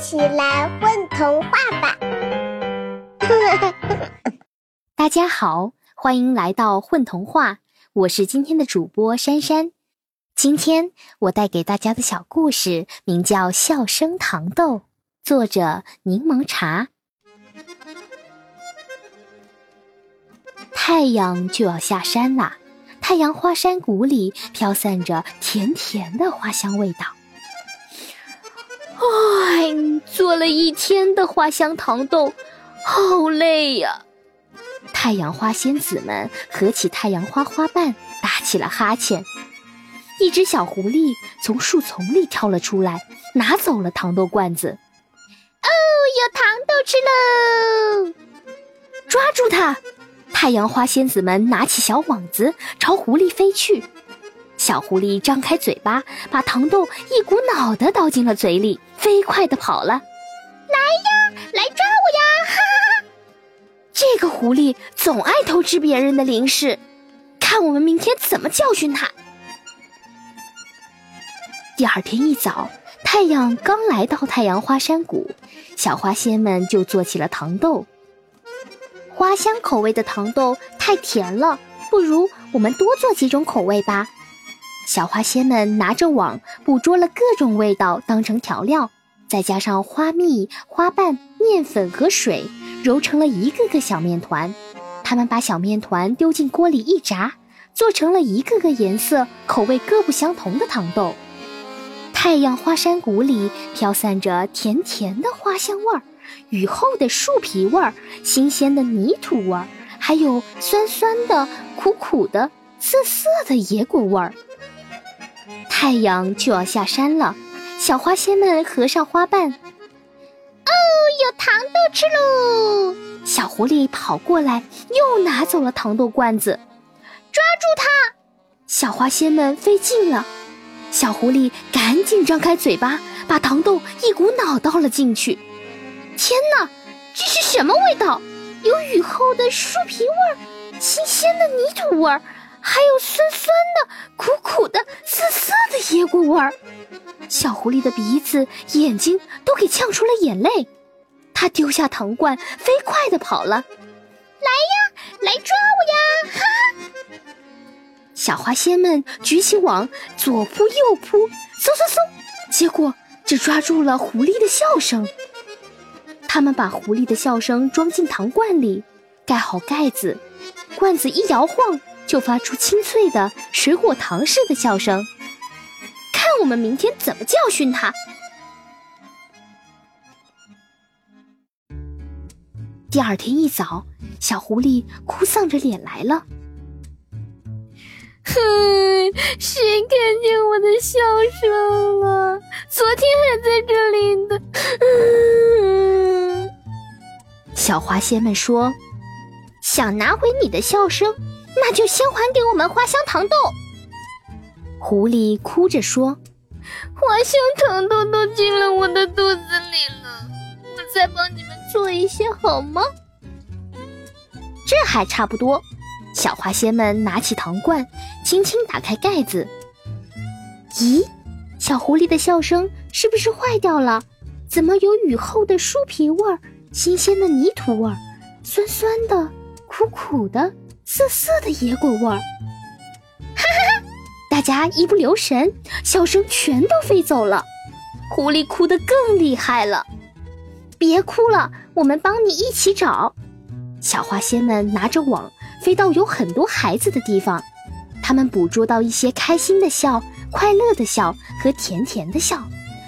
起来混童话吧！大家好，欢迎来到混童话，我是今天的主播珊珊。今天我带给大家的小故事名叫《笑声糖豆》，作者柠檬茶。太阳就要下山啦，太阳花山谷里飘散着甜甜的花香味道。哎，做了一天的花香糖豆，好累呀！太阳花仙子们合起太阳花花瓣，打起了哈欠。一只小狐狸从树丛里跳了出来，拿走了糖豆罐子。哦，有糖豆吃喽！抓住它！太阳花仙子们拿起小网子，朝狐狸飞去。小狐狸张开嘴巴，把糖豆一股脑的倒进了嘴里，飞快的跑了。来呀，来抓我呀！哈哈！这个狐狸总爱偷吃别人的零食，看我们明天怎么教训它。第二天一早，太阳刚来到太阳花山谷，小花仙们就做起了糖豆。花香口味的糖豆太甜了，不如我们多做几种口味吧。小花仙们拿着网捕捉了各种味道，当成调料，再加上花蜜、花瓣、面粉和水，揉成了一个个小面团。他们把小面团丢进锅里一炸，做成了一个个颜色、口味各不相同的糖豆。太阳花山谷里飘散着甜甜的花香味儿，雨后的树皮味儿，新鲜的泥土味儿，还有酸酸的、苦苦的、涩涩的野果味儿。太阳就要下山了，小花仙们合上花瓣。哦，有糖豆吃喽！小狐狸跑过来，又拿走了糖豆罐子。抓住它！小花仙们飞近了，小狐狸赶紧张开嘴巴，把糖豆一股脑倒了进去。天哪，这是什么味道？有雨后的树皮味儿，新鲜的泥土味儿。还有酸酸的、苦苦的、涩涩的野果味儿，小狐狸的鼻子、眼睛都给呛出了眼泪。它丢下糖罐，飞快地跑了。来呀，来抓我呀！哈哈！小花仙们举起网，左扑右扑，嗖嗖嗖，结果只抓住了狐狸的笑声。他们把狐狸的笑声装进糖罐里，盖好盖子，罐子一摇晃。就发出清脆的水果糖似的笑声，看我们明天怎么教训他。第二天一早，小狐狸哭丧着脸来了。哼，谁看见我的笑声了？昨天还在这里的。小花仙们说：“想拿回你的笑声。”那就先还给我们花香糖豆。狐狸哭着说：“花香糖豆都进了我的肚子里了，我再帮你们做一些好吗？”这还差不多。小花仙们拿起糖罐，轻轻打开盖子。咦，小狐狸的笑声是不是坏掉了？怎么有雨后的树皮味儿、新鲜的泥土味儿、酸酸的、苦苦的？涩涩的野果味儿，哈哈哈！大家一不留神，笑声全都飞走了。狐狸哭得更厉害了。别哭了，我们帮你一起找。小花仙们拿着网，飞到有很多孩子的地方，他们捕捉到一些开心的笑、快乐的笑和甜甜的笑，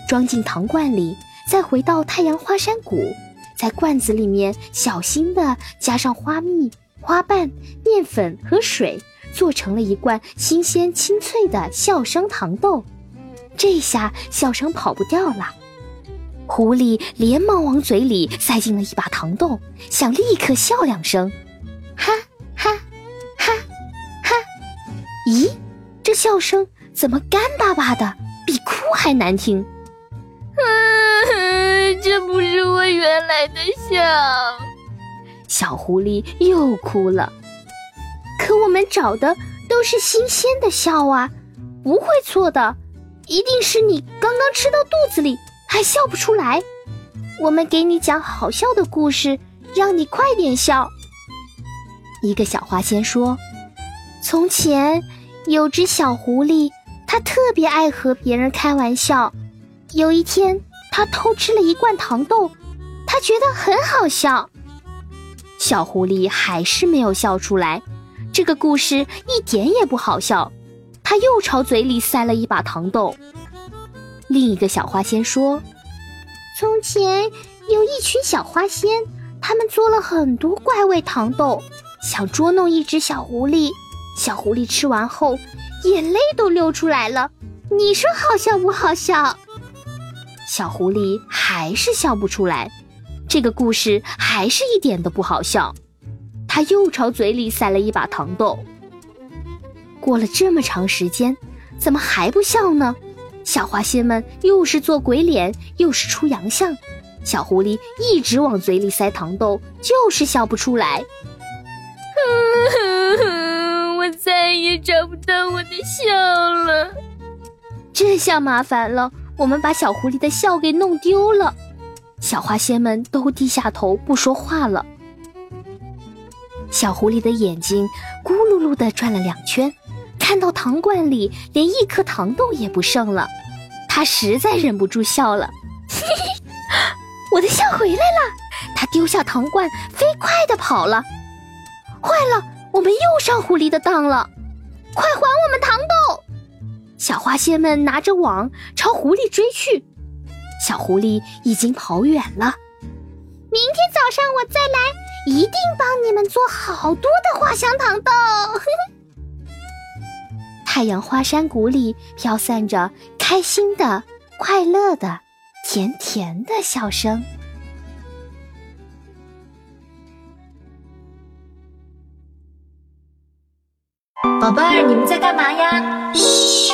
装进糖罐里，再回到太阳花山谷，在罐子里面小心地加上花蜜。花瓣、面粉和水做成了一罐新鲜清脆的笑声糖豆，这下笑声跑不掉了。狐狸连忙往嘴里塞进了一把糖豆，想立刻笑两声，哈哈哈哈！咦，这笑声怎么干巴巴的，比哭还难听？嗯，这不是我原来的笑。小狐狸又哭了，可我们找的都是新鲜的笑啊，不会错的，一定是你刚刚吃到肚子里还笑不出来。我们给你讲好笑的故事，让你快点笑。”一个小花仙说：“从前有只小狐狸，它特别爱和别人开玩笑。有一天，它偷吃了一罐糖豆，它觉得很好笑。小狐狸还是没有笑出来。这个故事一点也不好笑。它又朝嘴里塞了一把糖豆。另一个小花仙说：“从前有一群小花仙，他们做了很多怪味糖豆。”想捉弄一只小狐狸，小狐狸吃完后，眼泪都流出来了。你说好笑不好笑？小狐狸还是笑不出来，这个故事还是一点都不好笑。他又朝嘴里塞了一把糖豆。过了这么长时间，怎么还不笑呢？小花仙们又是做鬼脸，又是出洋相，小狐狸一直往嘴里塞糖豆，就是笑不出来。我再也找不到我的笑了，这下麻烦了。我们把小狐狸的笑给弄丢了。小花仙们都低下头不说话了。小狐狸的眼睛咕噜噜的转了两圈，看到糖罐里连一颗糖豆也不剩了，它实在忍不住笑了。我的笑回来了！它丢下糖罐，飞快的跑了。坏了，我们又上狐狸的当了！快还我们糖豆！小花仙们拿着网朝狐狸追去，小狐狸已经跑远了。明天早上我再来，一定帮你们做好多的花香糖豆。太阳花山谷里飘散着开心的、快乐的、甜甜的笑声。宝贝儿，你们在干嘛呀？嘘。